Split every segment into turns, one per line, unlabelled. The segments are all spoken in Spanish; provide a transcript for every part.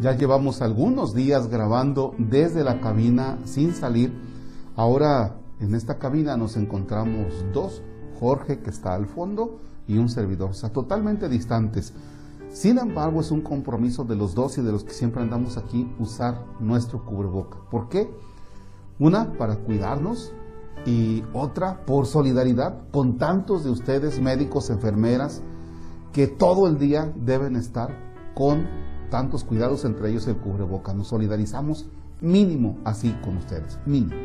Ya llevamos algunos días grabando desde la cabina sin salir. Ahora en esta cabina nos encontramos dos, Jorge que está al fondo y un servidor, o sea, totalmente distantes. Sin embargo, es un compromiso de los dos y de los que siempre andamos aquí usar nuestro cubreboca. ¿Por qué? Una, para cuidarnos y otra, por solidaridad con tantos de ustedes, médicos, enfermeras, que todo el día deben estar con tantos cuidados, entre ellos el cubreboca. Nos solidarizamos mínimo así con ustedes, mínimo.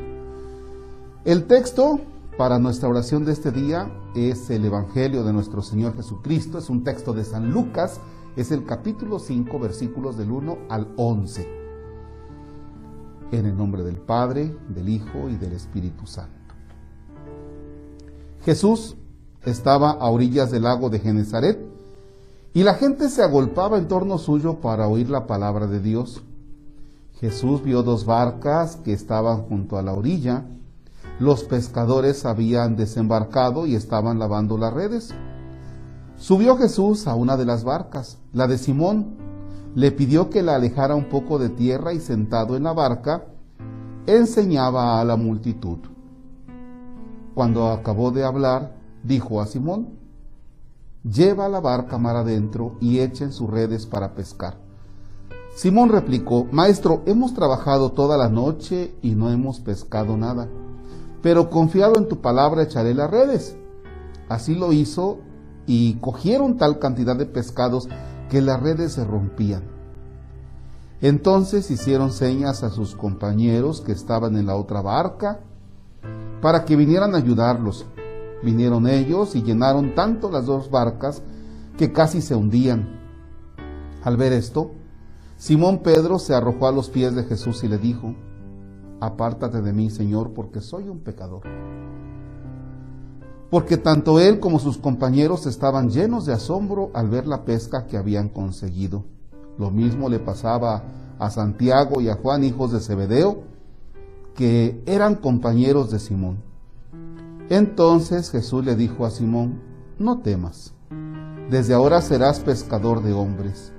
El texto para nuestra oración de este día es el Evangelio de nuestro Señor Jesucristo, es un texto de San Lucas, es el capítulo 5, versículos del 1 al 11. En el nombre del Padre, del Hijo y del Espíritu Santo. Jesús estaba a orillas del lago de Genezaret y la gente se agolpaba en torno suyo para oír la palabra de Dios. Jesús vio dos barcas que estaban junto a la orilla. Los pescadores habían desembarcado y estaban lavando las redes. Subió Jesús a una de las barcas, la de Simón, le pidió que la alejara un poco de tierra y sentado en la barca, enseñaba a la multitud. Cuando acabó de hablar, dijo a Simón, lleva la barca mar adentro y echen sus redes para pescar. Simón replicó, Maestro, hemos trabajado toda la noche y no hemos pescado nada, pero confiado en tu palabra echaré las redes. Así lo hizo y cogieron tal cantidad de pescados que las redes se rompían. Entonces hicieron señas a sus compañeros que estaban en la otra barca para que vinieran a ayudarlos. Vinieron ellos y llenaron tanto las dos barcas que casi se hundían. Al ver esto, Simón Pedro se arrojó a los pies de Jesús y le dijo, Apártate de mí, Señor, porque soy un pecador porque tanto él como sus compañeros estaban llenos de asombro al ver la pesca que habían conseguido. Lo mismo le pasaba a Santiago y a Juan, hijos de Zebedeo, que eran compañeros de Simón. Entonces Jesús le dijo a Simón, no temas, desde ahora serás pescador de hombres.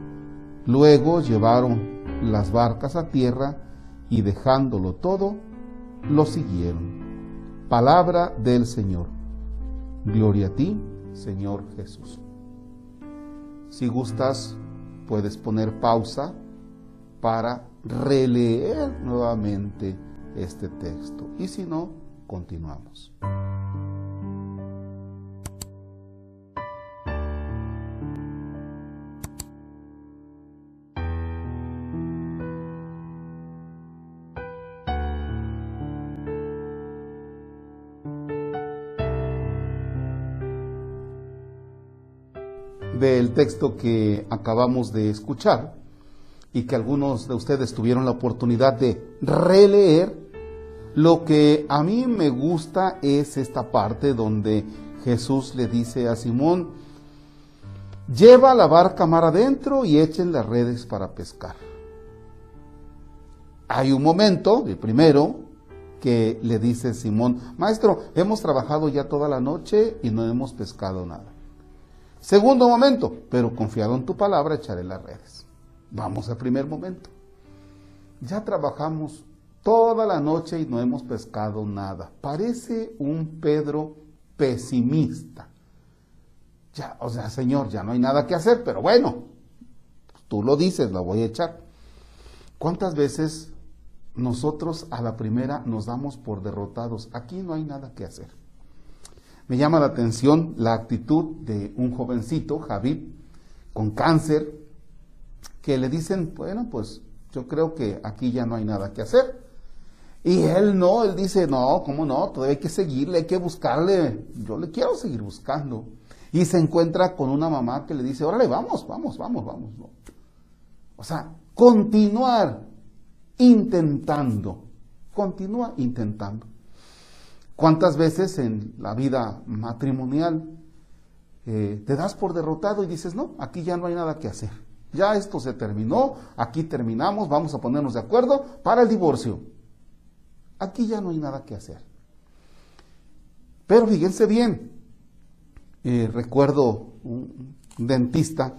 Luego llevaron las barcas a tierra y dejándolo todo, lo siguieron. Palabra del Señor. Gloria a ti, Señor Jesús. Si gustas, puedes poner pausa para releer nuevamente este texto. Y si no, continuamos. Del texto que acabamos de escuchar y que algunos de ustedes tuvieron la oportunidad de releer, lo que a mí me gusta es esta parte donde Jesús le dice a Simón, lleva la barca mar adentro y echen las redes para pescar. Hay un momento, el primero, que le dice Simón, maestro, hemos trabajado ya toda la noche y no hemos pescado nada. Segundo momento, pero confiado en tu palabra, echaré las redes. Vamos al primer momento. Ya trabajamos toda la noche y no hemos pescado nada. Parece un Pedro pesimista. Ya, o sea, Señor, ya no hay nada que hacer, pero bueno, tú lo dices, la voy a echar. ¿Cuántas veces nosotros a la primera nos damos por derrotados? Aquí no hay nada que hacer. Me llama la atención la actitud de un jovencito, Javid, con cáncer, que le dicen, bueno, pues yo creo que aquí ya no hay nada que hacer. Y él no, él dice, no, ¿cómo no? Todavía hay que seguirle, hay que buscarle, yo le quiero seguir buscando. Y se encuentra con una mamá que le dice, órale, vamos, vamos, vamos, vamos. O sea, continuar intentando, continúa intentando. ¿Cuántas veces en la vida matrimonial eh, te das por derrotado y dices, no, aquí ya no hay nada que hacer? Ya esto se terminó, aquí terminamos, vamos a ponernos de acuerdo para el divorcio. Aquí ya no hay nada que hacer. Pero fíjense bien, eh, recuerdo un dentista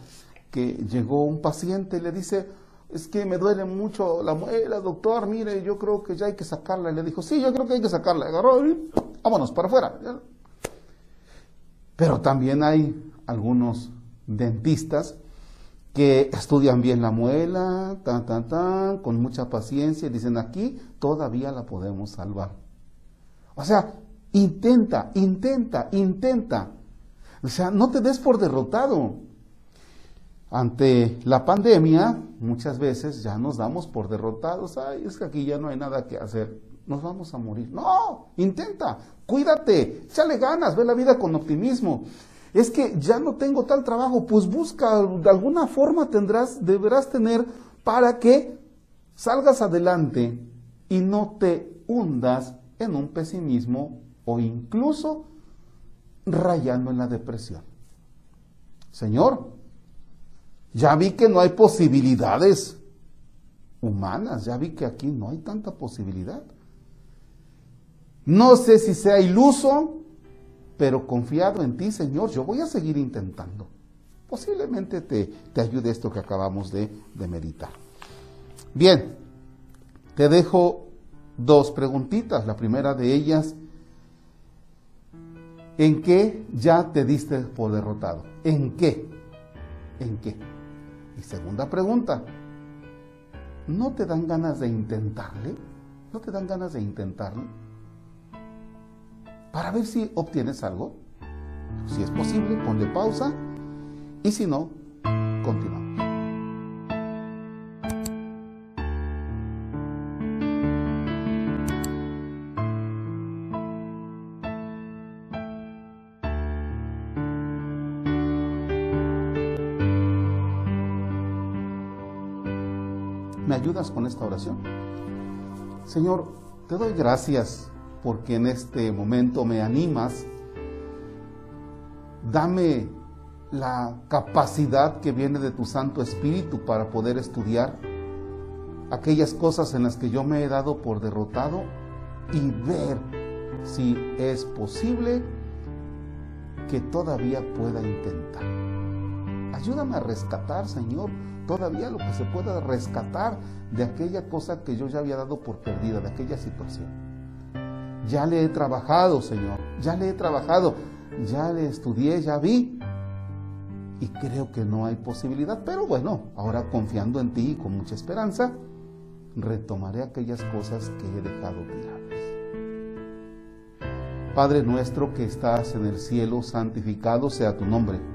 que llegó un paciente y le dice, es que me duele mucho la muela, doctor, mire, yo creo que ya hay que sacarla. Y le dijo, sí, yo creo que hay que sacarla. Agarró y vámonos, para afuera. Pero también hay algunos dentistas que estudian bien la muela, tan, tan, tan, con mucha paciencia, y dicen, aquí todavía la podemos salvar. O sea, intenta, intenta, intenta. O sea, no te des por derrotado. Ante la pandemia, muchas veces ya nos damos por derrotados. Ay, es que aquí ya no hay nada que hacer. Nos vamos a morir. No, intenta, cuídate, échale ganas, ve la vida con optimismo. Es que ya no tengo tal trabajo, pues busca, de alguna forma tendrás, deberás tener para que salgas adelante y no te hundas en un pesimismo o incluso rayando en la depresión. Señor, ya vi que no hay posibilidades humanas, ya vi que aquí no hay tanta posibilidad. No sé si sea iluso, pero confiado en ti, Señor, yo voy a seguir intentando. Posiblemente te, te ayude esto que acabamos de, de meditar. Bien, te dejo dos preguntitas. La primera de ellas, ¿en qué ya te diste por derrotado? ¿En qué? ¿En qué? Y segunda pregunta, ¿no te dan ganas de intentarle? ¿No te dan ganas de intentarle? Para ver si obtienes algo. Si es posible, ponle pausa. Y si no, ¿Me ayudas con esta oración? Señor, te doy gracias porque en este momento me animas. Dame la capacidad que viene de tu Santo Espíritu para poder estudiar aquellas cosas en las que yo me he dado por derrotado y ver si es posible que todavía pueda intentar. Ayúdame a rescatar, Señor, todavía lo que se pueda rescatar de aquella cosa que yo ya había dado por perdida, de aquella situación. Ya le he trabajado, Señor, ya le he trabajado, ya le estudié, ya vi. Y creo que no hay posibilidad, pero bueno, ahora confiando en ti y con mucha esperanza, retomaré aquellas cosas que he dejado tiradas. Padre nuestro que estás en el cielo, santificado sea tu nombre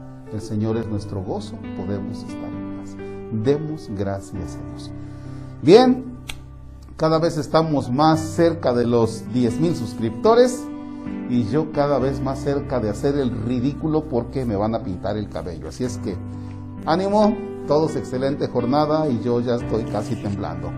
El Señor es nuestro gozo, podemos estar en paz. Demos gracias a Dios. Bien, cada vez estamos más cerca de los 10 mil suscriptores y yo cada vez más cerca de hacer el ridículo porque me van a pintar el cabello. Así es que ánimo, todos excelente jornada y yo ya estoy casi temblando.